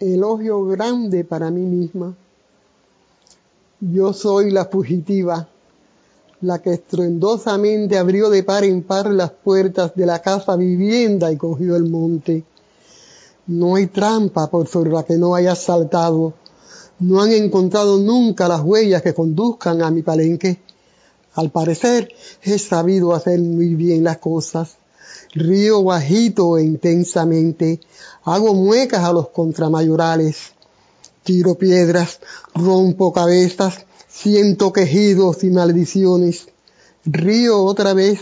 elogio grande para mí misma. Yo soy la fugitiva, la que estruendosamente abrió de par en par las puertas de la casa vivienda y cogió el monte. No hay trampa por sobre la que no haya saltado. No han encontrado nunca las huellas que conduzcan a mi palenque. Al parecer, he sabido hacer muy bien las cosas. Río bajito intensamente. Hago muecas a los contramayorales. Tiro piedras, rompo cabezas, siento quejidos y maldiciones. Río otra vez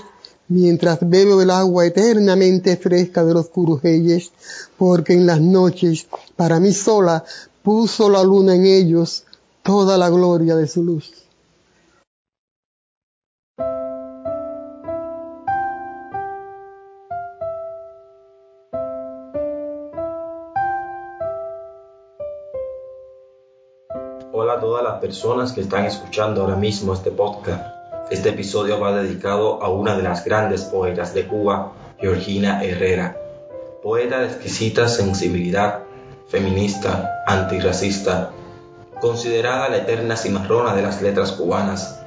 mientras bebo el agua eternamente fresca de los curujeyes, porque en las noches, para mí sola, puso la luna en ellos toda la gloria de su luz. Hola a todas las personas que están escuchando ahora mismo este podcast. Este episodio va dedicado a una de las grandes poetas de Cuba, Georgina Herrera, poeta de exquisita sensibilidad, feminista, antirracista, considerada la eterna cimarrona de las letras cubanas.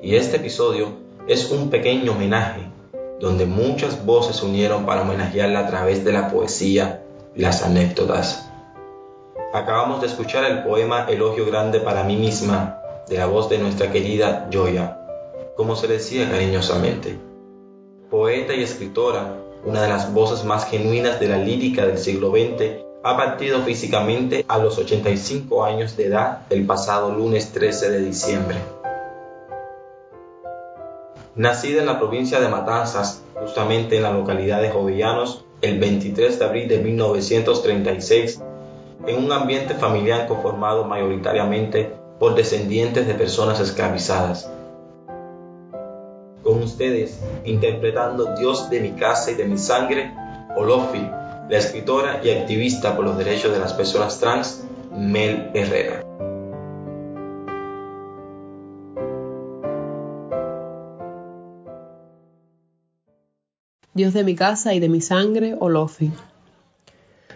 Y este episodio es un pequeño homenaje donde muchas voces se unieron para homenajearla a través de la poesía y las anécdotas. Acabamos de escuchar el poema Elogio Grande para mí misma, de la voz de nuestra querida Joya, como se decía cariñosamente. Poeta y escritora, una de las voces más genuinas de la lírica del siglo XX, ha partido físicamente a los 85 años de edad el pasado lunes 13 de diciembre. Nacida en la provincia de Matanzas, justamente en la localidad de Jovellanos, el 23 de abril de 1936, en un ambiente familiar conformado mayoritariamente por descendientes de personas esclavizadas. Con ustedes, interpretando Dios de mi casa y de mi sangre, Olofi, la escritora y activista por los derechos de las personas trans, Mel Herrera. Dios de mi casa y de mi sangre, Olofi.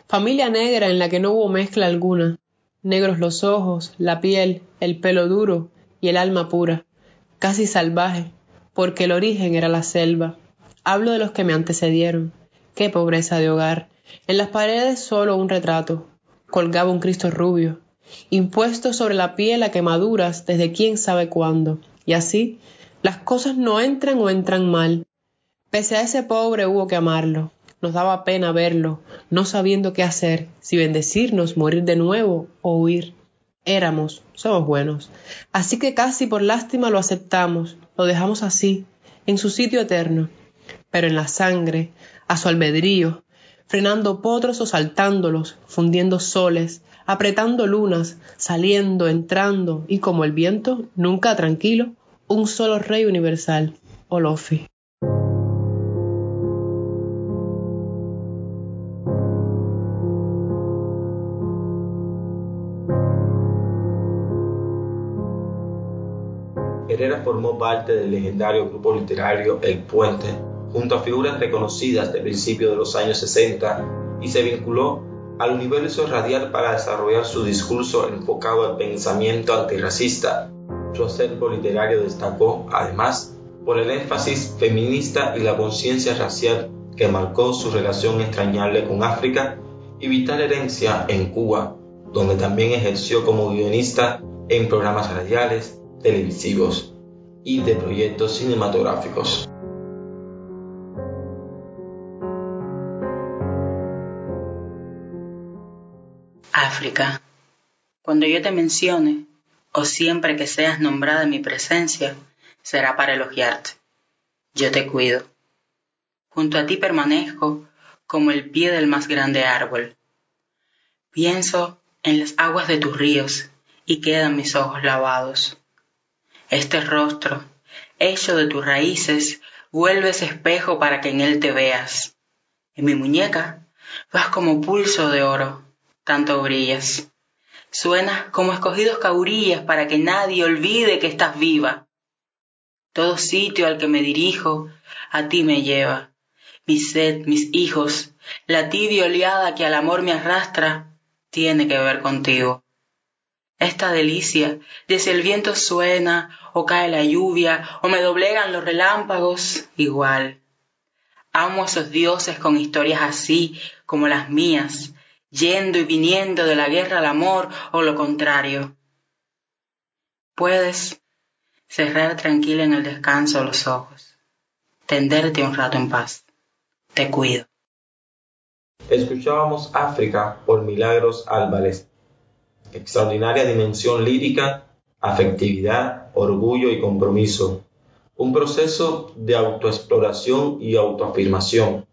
Familia negra en la que no hubo mezcla alguna, negros los ojos, la piel, el pelo duro y el alma pura, casi salvaje, porque el origen era la selva. Hablo de los que me antecedieron. Qué pobreza de hogar. En las paredes solo un retrato. Colgaba un Cristo rubio, impuesto sobre la piel a quemaduras desde quién sabe cuándo. Y así, las cosas no entran o entran mal. Pese a ese pobre hubo que amarlo, nos daba pena verlo, no sabiendo qué hacer, si bendecirnos, morir de nuevo o huir. Éramos, somos buenos. Así que casi por lástima lo aceptamos, lo dejamos así, en su sitio eterno. Pero en la sangre, a su albedrío, frenando potros o saltándolos, fundiendo soles, apretando lunas, saliendo, entrando, y como el viento, nunca tranquilo, un solo rey universal, Olofi. Formó parte del legendario grupo literario El Puente, junto a figuras reconocidas de principios de los años 60, y se vinculó al universo radial para desarrollar su discurso enfocado al pensamiento antirracista. Su acervo literario destacó, además, por el énfasis feminista y la conciencia racial que marcó su relación extrañable con África y vital herencia en Cuba, donde también ejerció como guionista en programas radiales, televisivos y de proyectos cinematográficos. África. Cuando yo te mencione, o siempre que seas nombrada en mi presencia, será para elogiarte. Yo te cuido. Junto a ti permanezco como el pie del más grande árbol. Pienso en las aguas de tus ríos y quedan mis ojos lavados. Este rostro, hecho de tus raíces, vuelve ese espejo para que en él te veas. En mi muñeca vas como pulso de oro, tanto brillas. Suenas como escogidos caurillas para que nadie olvide que estás viva. Todo sitio al que me dirijo, a ti me lleva. Mi sed, mis hijos, la tibia oleada que al amor me arrastra, tiene que ver contigo. Esta delicia de si el viento suena o cae la lluvia o me doblegan los relámpagos, igual. Amo a esos dioses con historias así como las mías, yendo y viniendo de la guerra al amor o lo contrario. Puedes cerrar tranquila en el descanso los ojos, tenderte un rato en paz. Te cuido. Escuchábamos África por Milagros Álvarez. Extraordinaria dimensión lírica, afectividad, orgullo y compromiso. Un proceso de autoexploración y autoafirmación.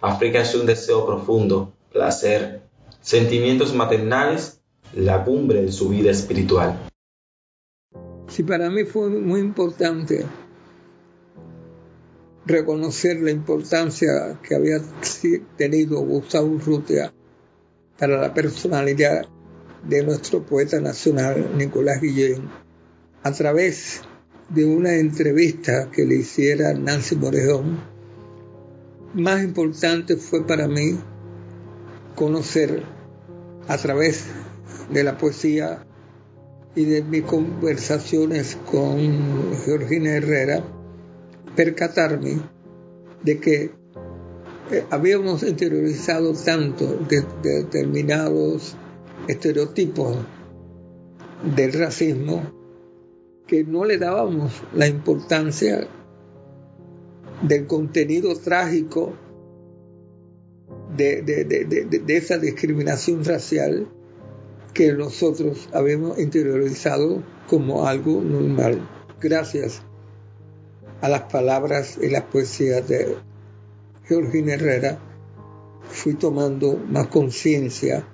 África es un deseo profundo, placer, sentimientos maternales, la cumbre de su vida espiritual. Sí, para mí fue muy importante reconocer la importancia que había tenido Gustavo Urrutia para la personalidad de nuestro poeta nacional Nicolás Guillén a través de una entrevista que le hiciera Nancy Morejón. Más importante fue para mí conocer a través de la poesía y de mis conversaciones con Georgina Herrera, percatarme de que eh, habíamos interiorizado tanto de, determinados estereotipos del racismo que no le dábamos la importancia del contenido trágico de, de, esa discriminación racial que nosotros habíamos interiorizado como algo normal. Gracias a las palabras y las poesías de Georgina Herrera, fui tomando más conciencia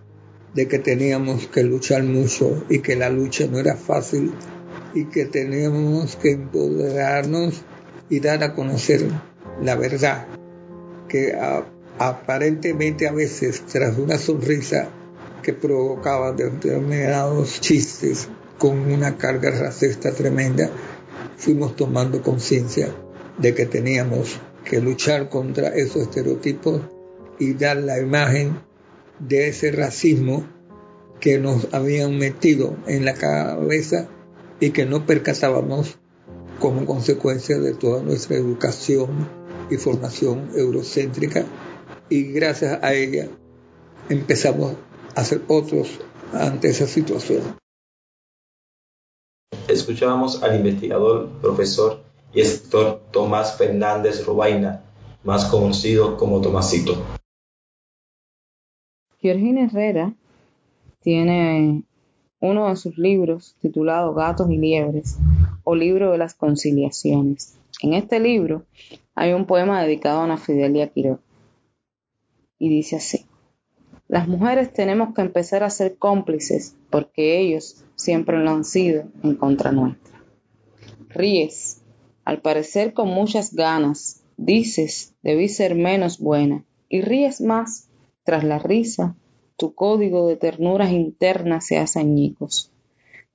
de que teníamos que luchar mucho y que la lucha no era fácil y que teníamos que empoderarnos y dar a conocer la verdad que aparentemente a veces tras una sonrisa que provocaba determinados chistes con una carga racista tremenda, fuimos tomando conciencia de que teníamos que luchar contra esos estereotipos y dar la imagen de ese racismo que nos habían metido en la cabeza y que no percatábamos como consecuencia de toda nuestra educación y formación eurocéntrica y gracias a ella empezamos a ser otros ante esa situación escuchábamos al investigador, profesor y escritor Tomás Fernández Robaina, más conocido como Tomasito. Georgina Herrera tiene uno de sus libros titulado Gatos y Liebres o Libro de las Conciliaciones. En este libro hay un poema dedicado a Ana Fidelia Quiroga y dice así. Las mujeres tenemos que empezar a ser cómplices porque ellos siempre lo han sido en contra nuestra. Ríes, al parecer con muchas ganas, dices debí ser menos buena y ríes más. Tras la risa, tu código de ternuras internas se hace añicos.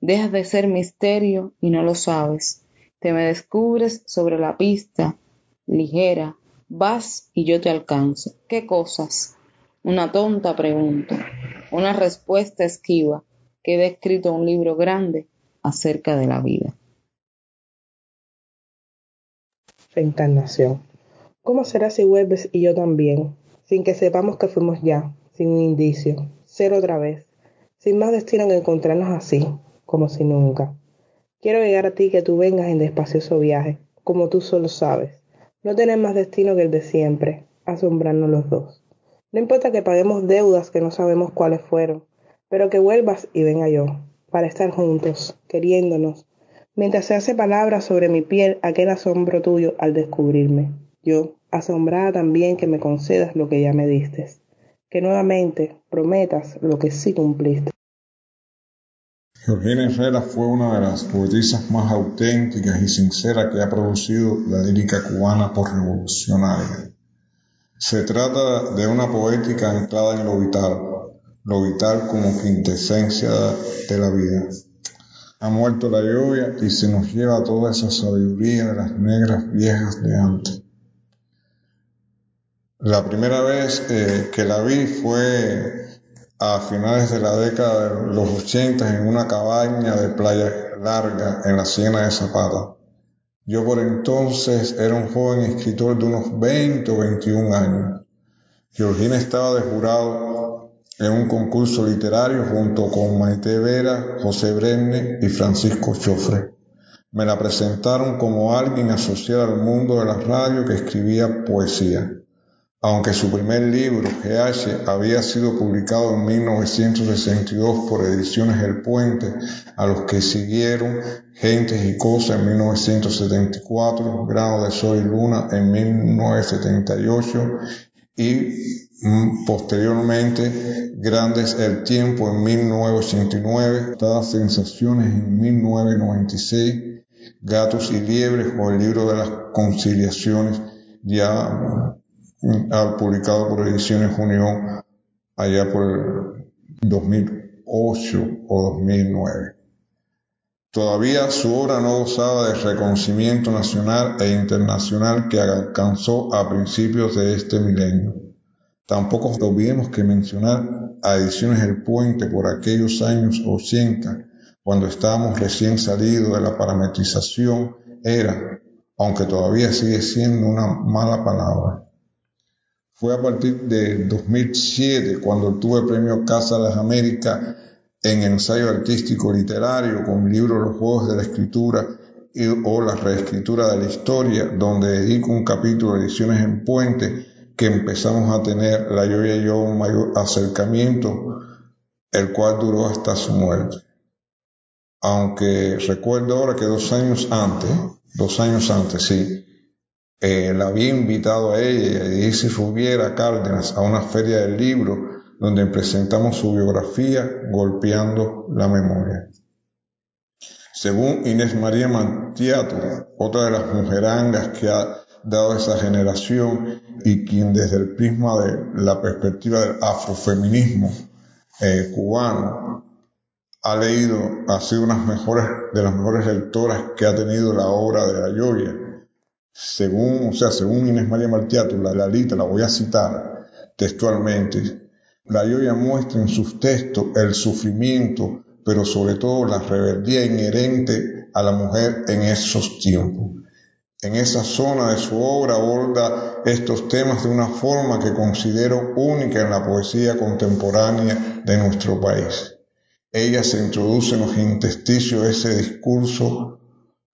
Dejas de ser misterio y no lo sabes. Te me descubres sobre la pista, ligera, vas y yo te alcanzo. ¿Qué cosas? Una tonta pregunta, una respuesta esquiva, queda escrito un libro grande acerca de la vida. Reencarnación. ¿Cómo será si vuelves y yo también? Sin que sepamos que fuimos ya, sin un indicio, ser otra vez, sin más destino que encontrarnos así, como si nunca. Quiero llegar a ti que tú vengas en despacioso viaje, como tú solo sabes. No tener más destino que el de siempre, asombrarnos los dos. No importa que paguemos deudas que no sabemos cuáles fueron, pero que vuelvas y venga yo, para estar juntos, queriéndonos, mientras se hace palabra sobre mi piel aquel asombro tuyo al descubrirme. Yo, asombrada también que me concedas lo que ya me diste, que nuevamente prometas lo que sí cumpliste. Georgina Herrera fue una de las poetisas más auténticas y sinceras que ha producido la lírica cubana por revolucionaria. Se trata de una poética anclada en lo vital, lo vital como quintesencia de la vida. Ha muerto la lluvia y se nos lleva toda esa sabiduría de las negras viejas de antes. La primera vez eh, que la vi fue a finales de la década de los 80 en una cabaña de playa larga en la Siena de Zapata. Yo por entonces era un joven escritor de unos 20 o 21 años. Georgina estaba de jurado en un concurso literario junto con Maite Vera, José Brenne y Francisco Chofre. Me la presentaron como alguien asociado al mundo de la radio que escribía poesía. Aunque su primer libro, GH, había sido publicado en 1962 por Ediciones El Puente, a los que siguieron Gentes y Cosas en 1974, Grano de Sol y Luna en 1978 y mm, posteriormente Grandes el Tiempo en 1989, Dadas Sensaciones en 1996, Gatos y Liebres o el libro de las conciliaciones ya publicado por Ediciones Unión allá por el 2008 o 2009. Todavía su obra no gozaba del reconocimiento nacional e internacional que alcanzó a principios de este milenio. Tampoco olvidemos que mencionar a Ediciones El Puente por aquellos años 80, cuando estábamos recién salidos de la parametrización, era, aunque todavía sigue siendo una mala palabra, fue a partir de 2007 cuando obtuve el premio Casa de las Américas en ensayo artístico literario con el libro Los Juegos de la Escritura y, o la reescritura de la historia, donde dedico un capítulo de ediciones en puente que empezamos a tener la yo y yo un mayor acercamiento, el cual duró hasta su muerte. Aunque recuerdo ahora que dos años antes, dos años antes, sí, eh, la había invitado a ella y si Fubiera Cárdenas a una feria del libro donde presentamos su biografía golpeando la memoria. Según Inés María Mantiato, otra de las mujerangas que ha dado esa generación y quien desde el prisma de la perspectiva del afrofeminismo eh, cubano ha leído, ha sido una de las mejores lectoras que ha tenido la obra de la Lloria según, o sea, según Inés María Martiato, la, la la voy a citar textualmente, la Yoya muestra en sus textos el sufrimiento, pero sobre todo la rebeldía inherente a la mujer en esos tiempos. En esa zona de su obra aborda estos temas de una forma que considero única en la poesía contemporánea de nuestro país. Ella se introduce en los intersticios de ese discurso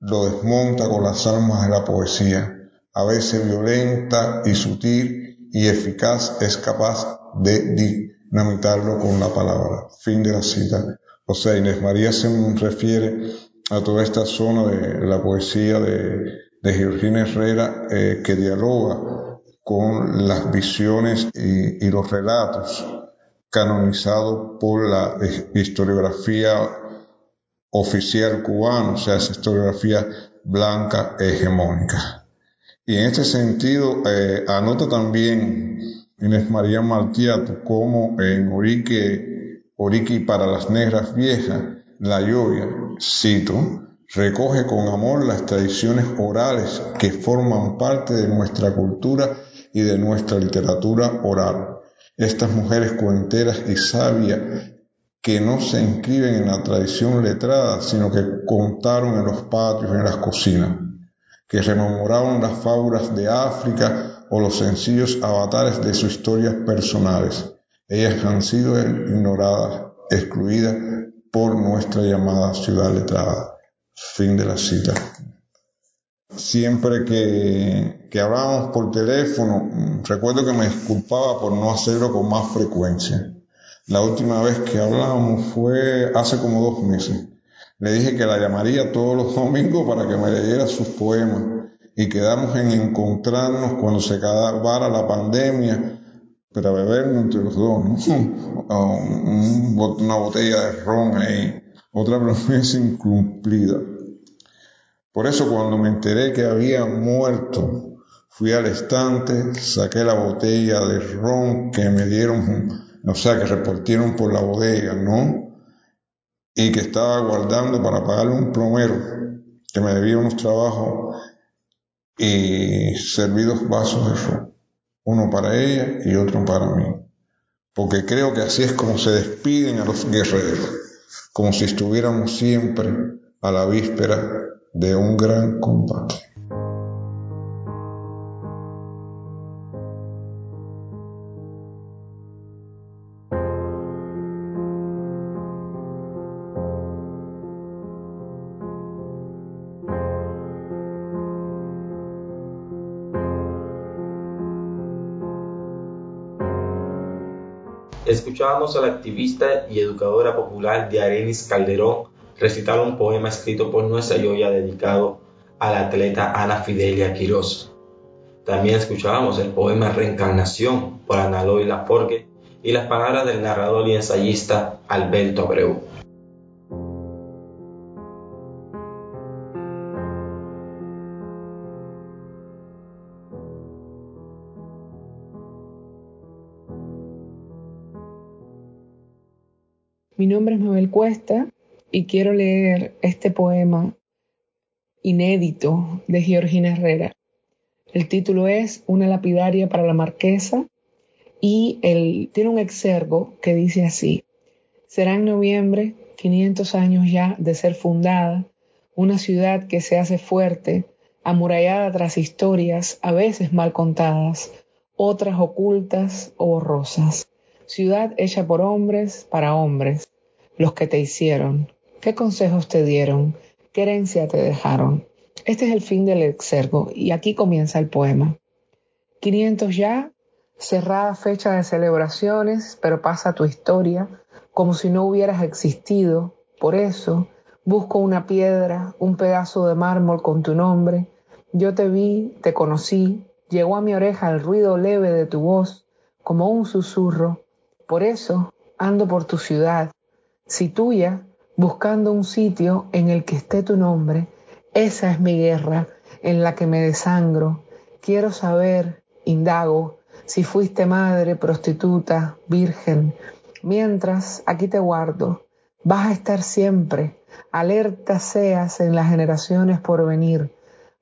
lo desmonta con las armas de la poesía. A veces violenta y sutil y eficaz es capaz de dinamitarlo con la palabra. Fin de la cita. O sea, Inés María se refiere a toda esta zona de la poesía de, de Georgina Herrera eh, que dialoga con las visiones y, y los relatos canonizados por la historiografía oficial cubano, o sea, esa historiografía blanca hegemónica. Y en este sentido, eh, anota también Inés María Martiato como en Orique, Orique para las negras viejas, la lluvia, cito, recoge con amor las tradiciones orales que forman parte de nuestra cultura y de nuestra literatura oral. Estas mujeres cuenteras y sabias que no se inscriben en la tradición letrada, sino que contaron en los patios, en las cocinas, que rememoraron las fábulas de África o los sencillos avatares de sus historias personales. Ellas han sido ignoradas, excluidas por nuestra llamada ciudad letrada. Fin de la cita. Siempre que, que hablábamos por teléfono, recuerdo que me disculpaba por no hacerlo con más frecuencia la última vez que hablamos fue hace como dos meses. Le dije que la llamaría todos los domingos para que me leyera sus poemas y quedamos en encontrarnos cuando se acabara la pandemia para bebernos entre los dos, una botella de ron ahí, otra promesa incumplida. Por eso cuando me enteré que había muerto, fui al estante, saqué la botella de ron que me dieron o sea, que repartieron por la bodega, ¿no? Y que estaba guardando para pagarle un plomero que me debía unos trabajos y serví dos vasos de ron, uno para ella y otro para mí. porque creo que así es como se despiden a los guerreros, como si estuviéramos siempre a la víspera de un gran combate. Escuchábamos a la activista y educadora popular Diarenis Calderón recitar un poema escrito por nuestra Yoya dedicado a la atleta Ana Fidelia Quiroz. También escuchábamos el poema Reencarnación por Ana Loy Laforgue y las palabras del narrador y ensayista Alberto Abreu. Mi nombre es Mabel Cuesta y quiero leer este poema inédito de Georgina Herrera. El título es Una lapidaria para la marquesa y él tiene un exergo que dice así. Será en noviembre, 500 años ya de ser fundada, una ciudad que se hace fuerte, amurallada tras historias a veces mal contadas, otras ocultas o borrosas. Ciudad hecha por hombres para hombres, los que te hicieron, qué consejos te dieron, qué herencia te dejaron. Este es el fin del exergo y aquí comienza el poema. 500 ya, cerrada fecha de celebraciones, pero pasa tu historia como si no hubieras existido. Por eso busco una piedra, un pedazo de mármol con tu nombre. Yo te vi, te conocí, llegó a mi oreja el ruido leve de tu voz, como un susurro. Por eso ando por tu ciudad, si tuya, buscando un sitio en el que esté tu nombre. Esa es mi guerra en la que me desangro. Quiero saber, indago, si fuiste madre, prostituta, virgen. Mientras, aquí te guardo. Vas a estar siempre. Alerta seas en las generaciones por venir.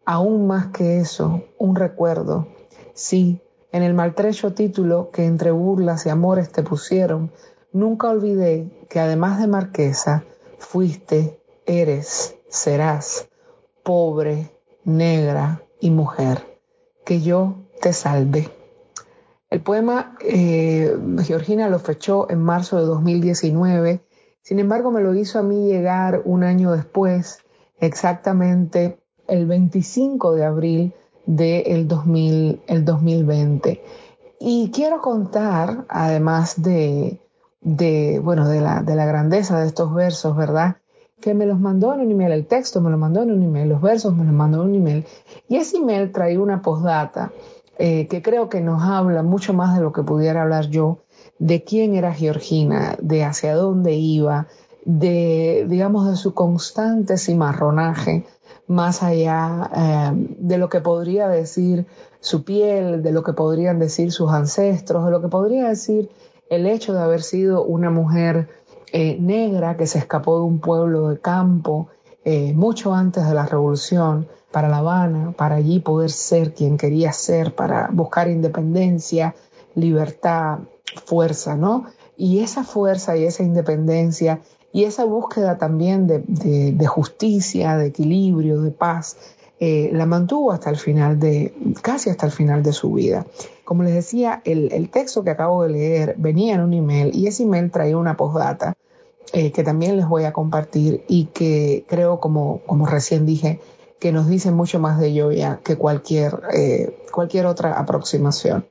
Aún más que eso, un recuerdo. Sí, en el maltrecho título que entre burlas y amores te pusieron, Nunca olvidé que además de marquesa, fuiste, eres, serás, pobre, negra y mujer. Que yo te salve. El poema eh, Georgina lo fechó en marzo de 2019, sin embargo me lo hizo a mí llegar un año después, exactamente el 25 de abril del de el 2020. Y quiero contar, además de, de, bueno, de la, de la grandeza de estos versos, ¿verdad? Que me los mandó en un email, el texto me lo mandó en un email, los versos me los mandó en un email. Y ese email traía una postdata eh, que creo que nos habla mucho más de lo que pudiera hablar yo, de quién era Georgina, de hacia dónde iba, de, digamos, de su constante cimarronaje, más allá eh, de lo que podría decir su piel, de lo que podrían decir sus ancestros, de lo que podría decir el hecho de haber sido una mujer eh, negra que se escapó de un pueblo de campo eh, mucho antes de la revolución para La Habana, para allí poder ser quien quería ser, para buscar independencia, libertad, fuerza, ¿no? Y esa fuerza y esa independencia y esa búsqueda también de, justicia, de equilibrio, de paz, eh, la mantuvo hasta el final de, casi hasta el final de su vida. Como les decía, el, texto que acabo de leer venía en un email y ese email traía una postdata eh, que también les voy a compartir y que creo, como, como recién dije, que nos dice mucho más de ya que cualquier, eh, cualquier otra aproximación.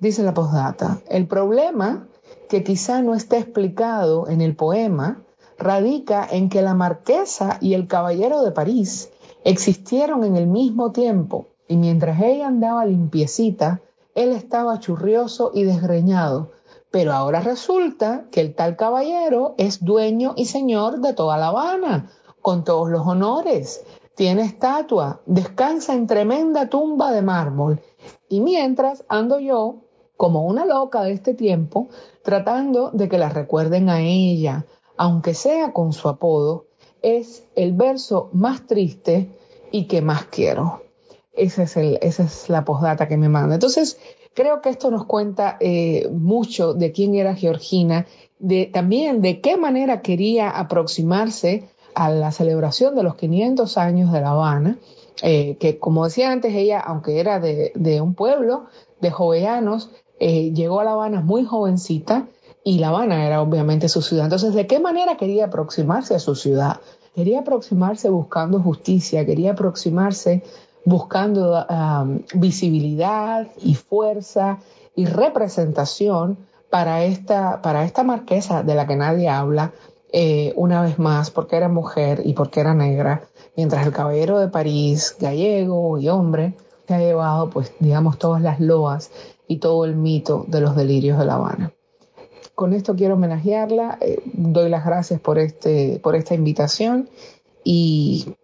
Dice la postdata, el problema que quizá no esté explicado en el poema radica en que la marquesa y el caballero de París existieron en el mismo tiempo y mientras ella andaba limpiecita, él estaba churrioso y desgreñado, pero ahora resulta que el tal caballero es dueño y señor de toda La Habana, con todos los honores, tiene estatua, descansa en tremenda tumba de mármol, y mientras ando yo, como una loca de este tiempo, tratando de que la recuerden a ella, aunque sea con su apodo, es el verso más triste y que más quiero. Esa es la postdata que me manda. Entonces, creo que esto nos cuenta eh, mucho de quién era Georgina, de, también de qué manera quería aproximarse a la celebración de los 500 años de La Habana, eh, que como decía antes, ella, aunque era de, de un pueblo de jovellanos, eh, llegó a La Habana muy jovencita y La Habana era obviamente su ciudad. Entonces, ¿de qué manera quería aproximarse a su ciudad? Quería aproximarse buscando justicia, quería aproximarse buscando um, visibilidad y fuerza y representación para esta, para esta marquesa de la que nadie habla, eh, una vez más, porque era mujer y porque era negra, mientras el caballero de París, gallego y hombre, se ha llevado, pues, digamos, todas las loas y todo el mito de los delirios de La Habana. Con esto quiero homenajearla, eh, doy las gracias por, este, por esta invitación y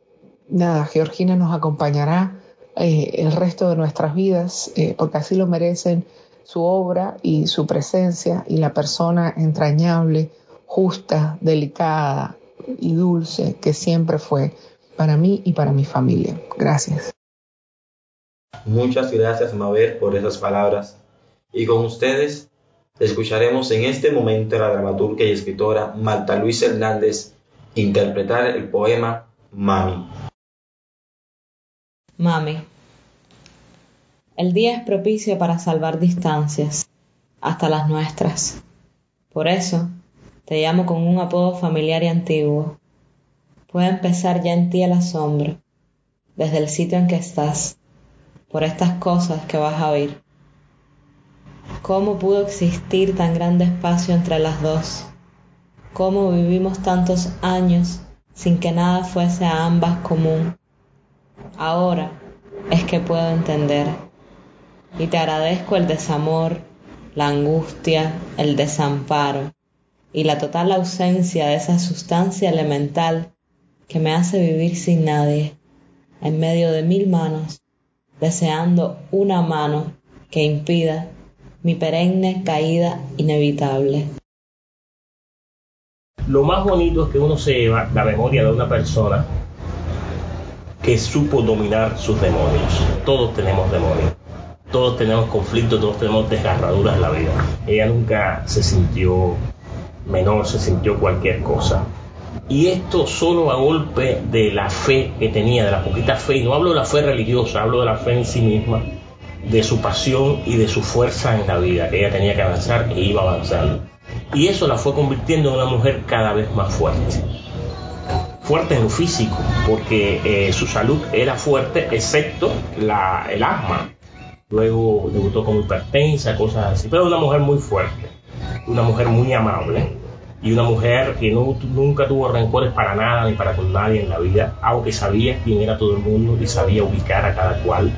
nada, Georgina nos acompañará eh, el resto de nuestras vidas, eh, porque así lo merecen su obra y su presencia y la persona entrañable, justa, delicada y dulce que siempre fue para mí y para mi familia. Gracias. Muchas gracias, Mabel, por esas palabras. Y con ustedes escucharemos en este momento a la dramaturga y escritora Marta Luis Hernández interpretar el poema Mami. Mami. El día es propicio para salvar distancias, hasta las nuestras. Por eso, te llamo con un apodo familiar y antiguo. Puede empezar ya en ti el asombro, desde el sitio en que estás, por estas cosas que vas a oír. ¿Cómo pudo existir tan grande espacio entre las dos? ¿Cómo vivimos tantos años sin que nada fuese a ambas común? Ahora es que puedo entender. Y te agradezco el desamor, la angustia, el desamparo y la total ausencia de esa sustancia elemental que me hace vivir sin nadie, en medio de mil manos, deseando una mano que impida mi perenne caída inevitable. Lo más bonito es que uno se lleva la memoria de una persona que supo dominar sus demonios. Todos tenemos demonios, todos tenemos conflictos, todos tenemos desgarraduras en la vida. Ella nunca se sintió menor, se sintió cualquier cosa. Y esto solo a golpe de la fe que tenía, de la poquita fe, y no hablo de la fe religiosa, hablo de la fe en sí misma, de su pasión y de su fuerza en la vida, que ella tenía que avanzar e iba avanzando. Y eso la fue convirtiendo en una mujer cada vez más fuerte. Fuerte en lo físico, porque eh, su salud era fuerte, excepto la, el asma. Luego debutó como hipertensa, cosas así. Pero una mujer muy fuerte, una mujer muy amable y una mujer que no, nunca tuvo rencores para nada ni para con nadie en la vida, aunque sabía quién era todo el mundo y sabía ubicar a cada cual.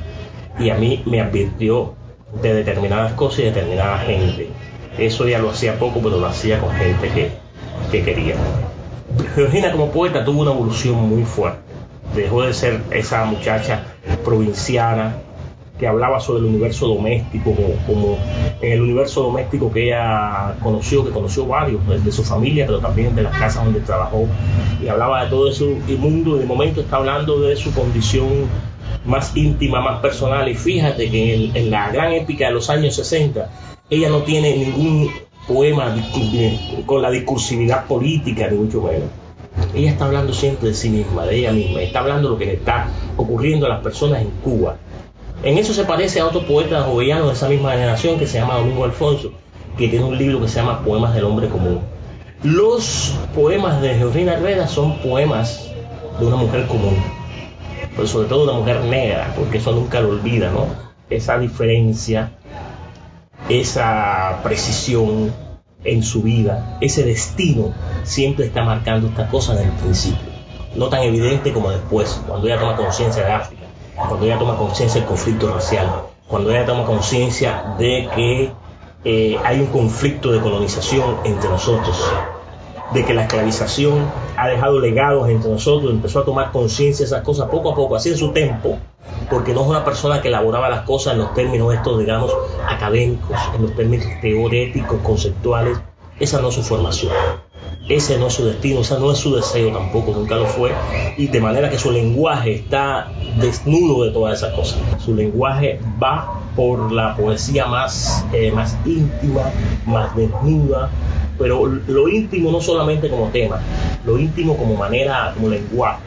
Y a mí me advirtió de determinadas cosas y determinada gente. Eso ya lo hacía poco, pero lo hacía con gente que, que quería. Georgina como poeta tuvo una evolución muy fuerte. Dejó de ser esa muchacha provinciana que hablaba sobre el universo doméstico, como, en el universo doméstico que ella conoció, que conoció varios de su familia, pero también de las casas donde trabajó, y hablaba de todo ese mundo, y de momento está hablando de su condición más íntima, más personal, y fíjate que en, la gran épica de los años 60, ella no tiene ningún poema con la discursividad política, ni mucho menos. Ella está hablando siempre de sí misma, de ella misma, está hablando de lo que le está ocurriendo a las personas en Cuba. En eso se parece a otro poeta jovellanos de esa misma generación que se llama Domingo Alfonso, que tiene un libro que se llama Poemas del Hombre Común. Los poemas de Georgina Herrera son poemas de una mujer común, pero sobre todo una mujer negra, porque eso nunca lo olvida, ¿no? Esa diferencia esa precisión en su vida, ese destino, siempre está marcando esta cosa desde el principio. No tan evidente como después, cuando ella toma conciencia de África, cuando ella toma conciencia del conflicto racial, cuando ella toma conciencia de que eh, hay un conflicto de colonización entre nosotros, de que la esclavización ha dejado legados entre nosotros, empezó a tomar conciencia de esas cosas poco a poco, así en su tiempo, porque no es una persona que elaboraba las cosas en los términos estos, digamos, académicos, en los términos teoréticos, conceptuales. Esa no es su formación. ese no es su destino, ese no es su deseo tampoco, nunca lo fue. Y de manera que su lenguaje está desnudo de todas esas cosas. Su lenguaje va por la poesía más, eh, más íntima, más desnuda, pero lo íntimo no solamente como tema, lo íntimo como manera, como lenguaje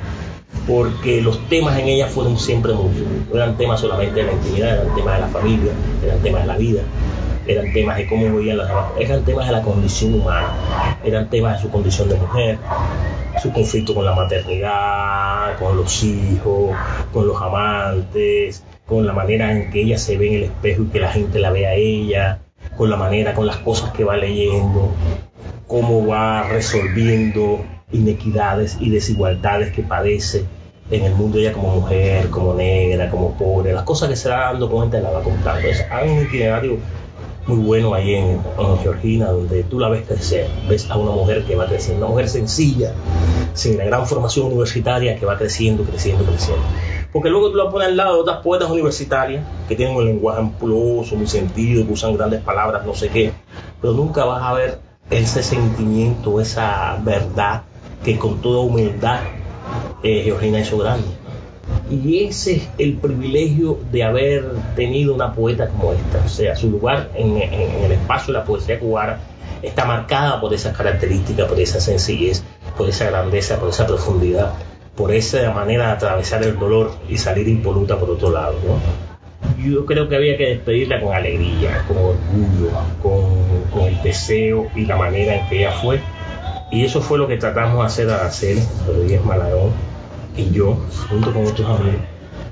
porque los temas en ella fueron siempre muchos. No eran temas solamente de la intimidad, eran temas de la familia, eran temas de la vida, eran temas de cómo vivían las eran temas de la condición humana, eran temas de su condición de mujer, su conflicto con la maternidad, con los hijos, con los amantes, con la manera en que ella se ve en el espejo y que la gente la ve a ella, con la manera, con las cosas que va leyendo, cómo va resolviendo inequidades y desigualdades que padece en el mundo ella como mujer, como negra, como pobre, las cosas que se va dando cuenta la va contando. hay un itinerario muy bueno ahí en, Georgina, donde tú la ves crecer, ves a una mujer que va creciendo, una mujer sencilla, sin la gran formación universitaria que va creciendo, creciendo, creciendo. Porque luego tú la pones al lado de otras poetas universitarias que tienen un lenguaje ampuloso, muy sentido, que usan grandes palabras, no sé qué, pero nunca vas a ver ese sentimiento, esa verdad que con toda humildad eh, Georgina hizo grande. Y ese es el privilegio de haber tenido una poeta como esta. O sea, su lugar en, el espacio de la poesía cubana está marcada por esas características, por esa sencillez, por esa grandeza, por esa profundidad, por esa manera de atravesar el dolor y salir impoluta por otro lado. Yo creo que había que despedirla con alegría, con orgullo, con, con el deseo y la manera en que ella fue y eso fue lo que tratamos de hacer a Araceli Rodríguez Malagón y yo, junto con otros amigos,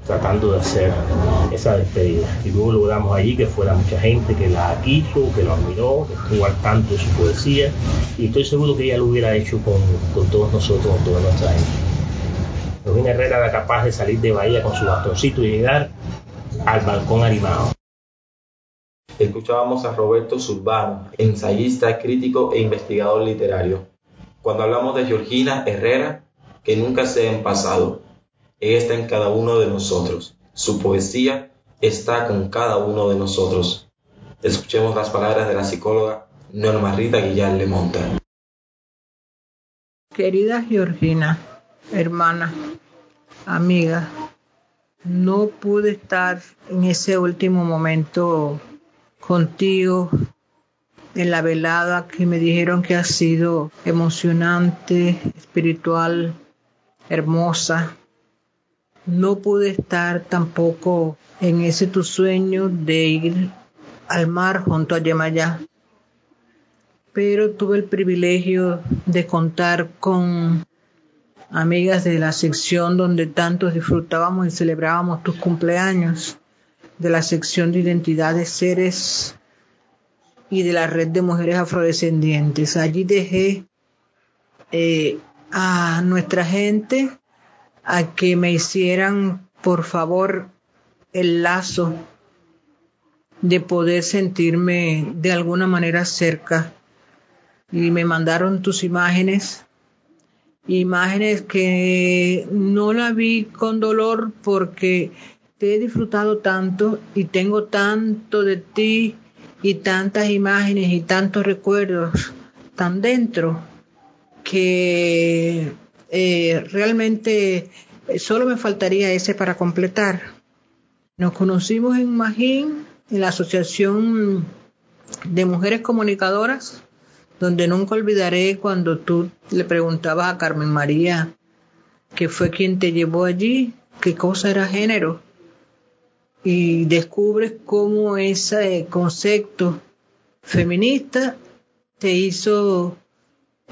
tratando de hacer esa despedida. Y luego logramos allí que fuera mucha gente que la quiso, que lo admiró, que estuvo al tanto de su poesía. Y estoy seguro que ella lo hubiera hecho con, con todos nosotros, con toda nuestra gente. Rubén Herrera era capaz de salir de Bahía con su bastoncito y llegar al balcón animado. Escuchábamos a Roberto Zurbano, ensayista, crítico e investigador literario cuando hablamos de Georgina Herrera, que nunca se ha pasado. Ella está en cada uno de nosotros. Su poesía está con cada uno de nosotros. Escuchemos las palabras de la psicóloga Norma Rita Guillán Lemonta. Querida Georgina, hermana, amiga, no pude estar en ese último momento contigo en la velada que me dijeron que ha sido emocionante, espiritual, hermosa. No pude estar tampoco en ese tu sueño de ir al mar junto a Yemayá. Pero tuve el privilegio de contar con amigas de la sección donde tantos disfrutábamos y celebrábamos tus cumpleaños, de la sección de identidad de seres y de la red de mujeres afrodescendientes. Allí dejé eh, a nuestra gente a que me hicieran, por favor, el lazo de poder sentirme de alguna manera cerca. Y me mandaron tus imágenes, imágenes que no la vi con dolor porque te he disfrutado tanto y tengo tanto de ti y tantas imágenes y tantos recuerdos tan dentro que eh, realmente solo me faltaría ese para completar. Nos conocimos en Magín, en la Asociación de Mujeres Comunicadoras, donde nunca olvidaré cuando tú le preguntabas a Carmen María, que fue quien te llevó allí, qué cosa era género. Y descubres cómo ese concepto feminista te hizo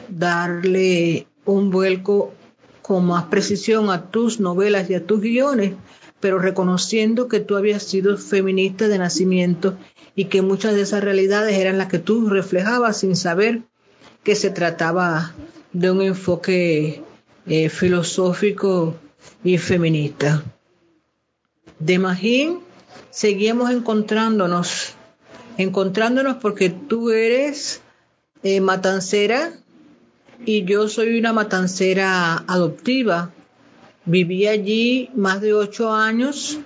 darle un vuelco con más precisión a tus novelas y a tus guiones, pero reconociendo que tú habías sido feminista de nacimiento y que muchas de esas realidades eran las que tú reflejabas sin saber que se trataba de un enfoque eh, filosófico y feminista. De Magín seguimos encontrándonos, encontrándonos porque tú eres eh, matancera y yo soy una matancera adoptiva. Viví allí más de ocho años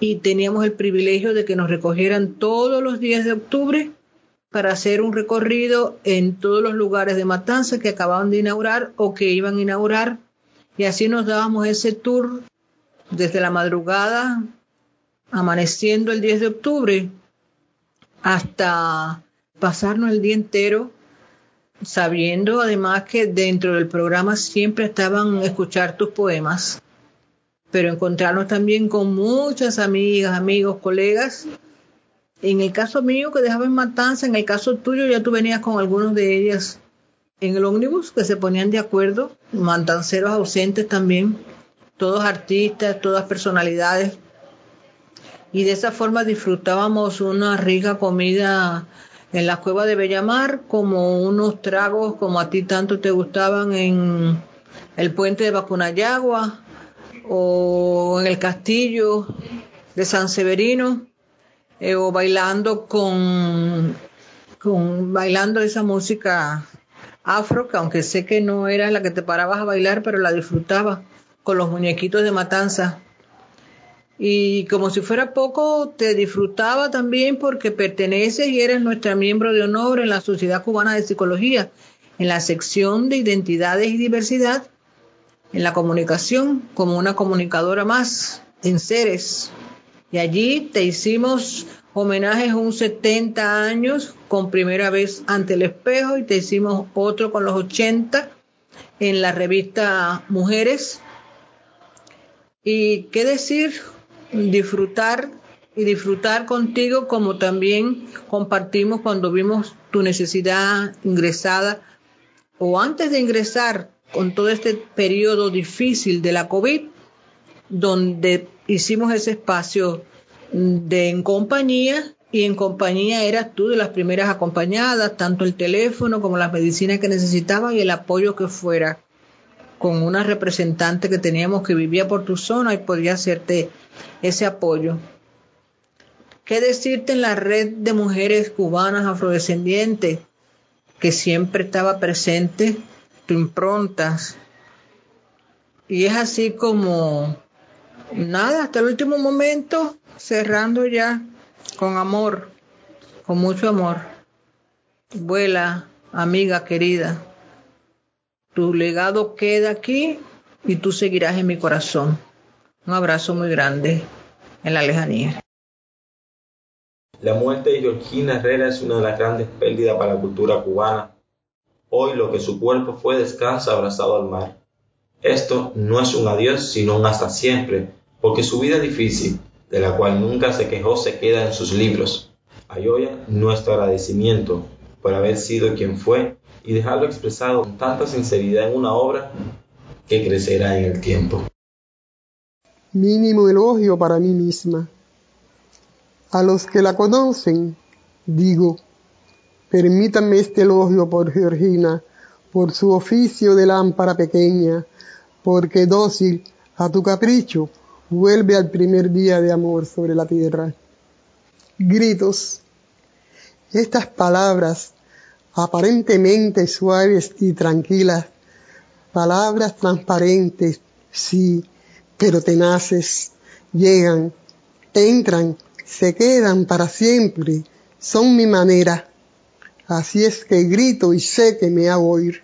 y teníamos el privilegio de que nos recogieran todos los días de octubre para hacer un recorrido en todos los lugares de matanza que acababan de inaugurar o que iban a inaugurar. Y así nos dábamos ese tour desde la madrugada, amaneciendo el 10 de octubre, hasta pasarnos el día entero, sabiendo además que dentro del programa siempre estaban escuchar tus poemas, pero encontrarnos también con muchas amigas, amigos, colegas en el caso mío que dejaba en Matanza, en el caso tuyo ya tú venías con algunos de ellas en el ómnibus que se ponían de acuerdo, mantanceros ausentes también, todos artistas, todas personalidades. Y de esa forma disfrutábamos una rica comida en la cueva de Bellamar, como unos tragos como a ti tanto te gustaban en el puente de Bacunayagua o en el castillo de San Severino eh, o bailando con, con bailando esa música afro, que aunque sé que no era la que te parabas a bailar, pero la disfrutaba con los muñequitos de matanza. Y como si fuera poco, te disfrutaba también porque perteneces y eres nuestra miembro de honor en la Sociedad Cubana de Psicología, en la sección de identidades y diversidad, en la comunicación, como una comunicadora más, en seres, y allí te hicimos homenajes un 70 años con primera vez ante el espejo y te hicimos otro con los 80 en la revista Mujeres. Y qué decir, disfrutar y disfrutar contigo como también compartimos cuando vimos tu necesidad ingresada o antes de ingresar con todo este periodo difícil de la COVID, donde hicimos ese espacio de en compañía y en compañía eras tú de las primeras acompañadas, tanto el teléfono como las medicinas que necesitaban y el apoyo que fuera con una representante que teníamos que vivía por tu zona y podía hacerte ese apoyo. ¿Qué decirte en la red de mujeres cubanas afrodescendientes que siempre estaba presente, tu improntas? Y es así como nada, hasta el último momento, cerrando ya con amor, con mucho amor. Vuela, amiga querida, tu legado queda aquí y tú seguirás en mi corazón. Un abrazo muy grande en la lejanía. La muerte de Georgina Herrera es una de las grandes pérdidas para la cultura cubana. Hoy lo que su cuerpo fue descansa abrazado al mar. Esto no es un adiós, sino un hasta siempre, porque su vida difícil, de la cual nunca se quejó, se queda en sus libros. Ayoya, nuestro agradecimiento por haber sido quien fue y dejarlo expresado con tanta sinceridad en una obra que crecerá en el tiempo. Mínimo elogio para mí misma. A los que la conocen, digo, permítanme este elogio por Georgina, por su oficio de lámpara pequeña, porque dócil a tu capricho vuelve al primer día de amor sobre la tierra. Gritos. Estas palabras, aparentemente suaves y tranquilas, palabras transparentes, sí, pero tenaces, llegan, entran, se quedan para siempre, son mi manera. Así es que grito y sé que me hago oír.